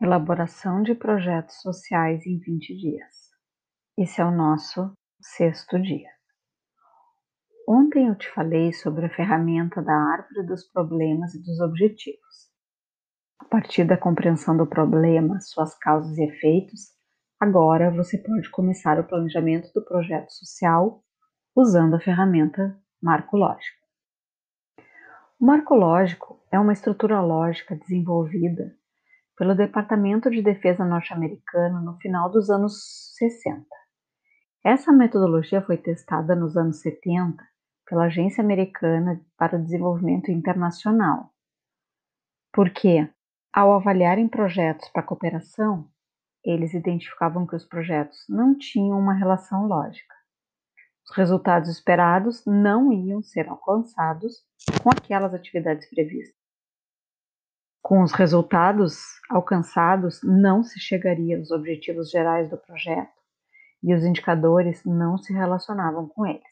Elaboração de projetos sociais em 20 dias. Esse é o nosso sexto dia. Ontem eu te falei sobre a ferramenta da árvore dos problemas e dos objetivos. A partir da compreensão do problema, suas causas e efeitos, agora você pode começar o planejamento do projeto social usando a ferramenta marco lógico. O marco lógico é uma estrutura lógica desenvolvida pelo Departamento de Defesa norte-americano no final dos anos 60. Essa metodologia foi testada nos anos 70 pela Agência Americana para o Desenvolvimento Internacional, porque, ao avaliarem projetos para cooperação, eles identificavam que os projetos não tinham uma relação lógica. Os resultados esperados não iam ser alcançados com aquelas atividades previstas. Com os resultados alcançados, não se chegaria aos objetivos gerais do projeto e os indicadores não se relacionavam com eles.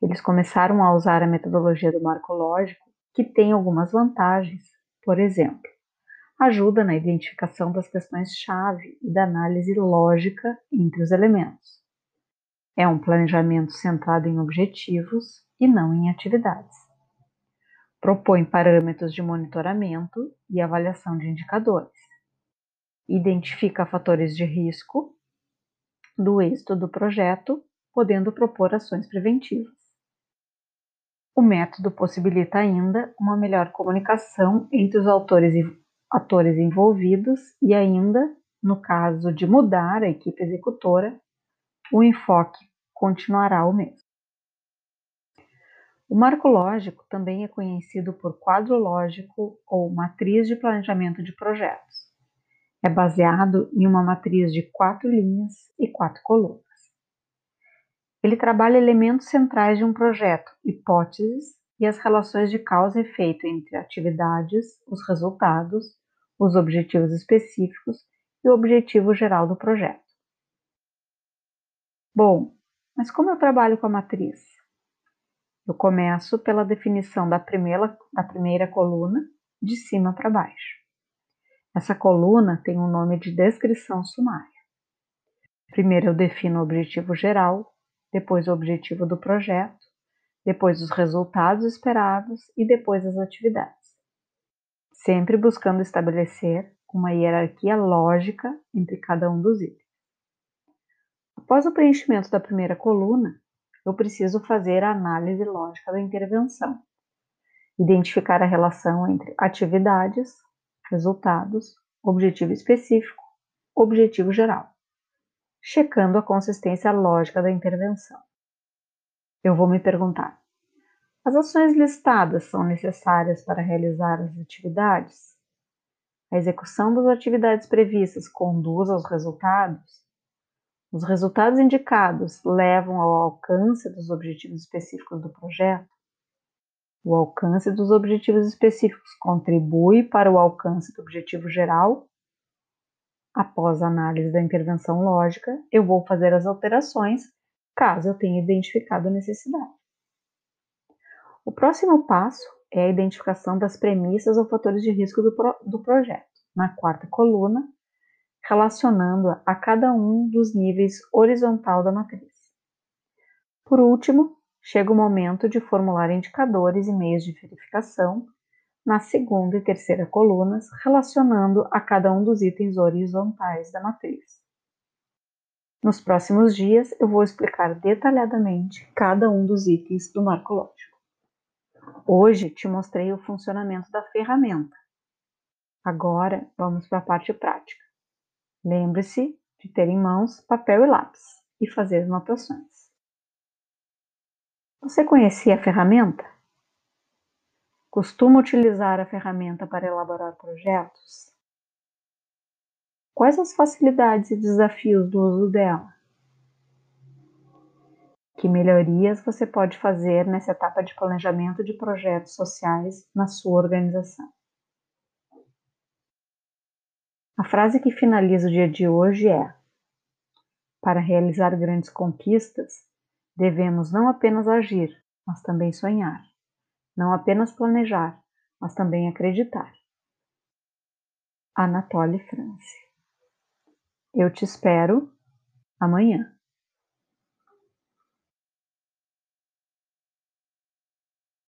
Eles começaram a usar a metodologia do marco lógico, que tem algumas vantagens. Por exemplo, ajuda na identificação das questões-chave e da análise lógica entre os elementos. É um planejamento centrado em objetivos e não em atividades propõe parâmetros de monitoramento e avaliação de indicadores, identifica fatores de risco do êxito do projeto, podendo propor ações preventivas. O método possibilita ainda uma melhor comunicação entre os autores e atores envolvidos e ainda, no caso de mudar a equipe executora, o enfoque continuará o mesmo. O marco lógico também é conhecido por quadro lógico ou matriz de planejamento de projetos. É baseado em uma matriz de quatro linhas e quatro colunas. Ele trabalha elementos centrais de um projeto, hipóteses e as relações de causa e efeito entre atividades, os resultados, os objetivos específicos e o objetivo geral do projeto. Bom, mas como eu trabalho com a matriz? Eu começo pela definição da primeira, da primeira coluna, de cima para baixo. Essa coluna tem um nome de descrição sumária. Primeiro eu defino o objetivo geral, depois o objetivo do projeto, depois os resultados esperados e depois as atividades. Sempre buscando estabelecer uma hierarquia lógica entre cada um dos itens. Após o preenchimento da primeira coluna, eu preciso fazer a análise lógica da intervenção, identificar a relação entre atividades, resultados, objetivo específico, objetivo geral, checando a consistência lógica da intervenção. Eu vou me perguntar: as ações listadas são necessárias para realizar as atividades? A execução das atividades previstas conduz aos resultados? Os resultados indicados levam ao alcance dos objetivos específicos do projeto? O alcance dos objetivos específicos contribui para o alcance do objetivo geral? Após a análise da intervenção lógica, eu vou fazer as alterações caso eu tenha identificado a necessidade. O próximo passo é a identificação das premissas ou fatores de risco do, pro do projeto. Na quarta coluna, relacionando-a a cada um dos níveis horizontal da matriz. Por último, chega o momento de formular indicadores e meios de verificação na segunda e terceira colunas, relacionando a cada um dos itens horizontais da matriz. Nos próximos dias, eu vou explicar detalhadamente cada um dos itens do marco lógico. Hoje te mostrei o funcionamento da ferramenta. Agora, vamos para a parte prática. Lembre-se de ter em mãos papel e lápis e fazer anotações. Você conhecia a ferramenta? Costuma utilizar a ferramenta para elaborar projetos? Quais as facilidades e desafios do uso dela? Que melhorias você pode fazer nessa etapa de planejamento de projetos sociais na sua organização? A frase que finaliza o dia de hoje é: Para realizar grandes conquistas, devemos não apenas agir, mas também sonhar. Não apenas planejar, mas também acreditar. Anatole France. Eu te espero amanhã.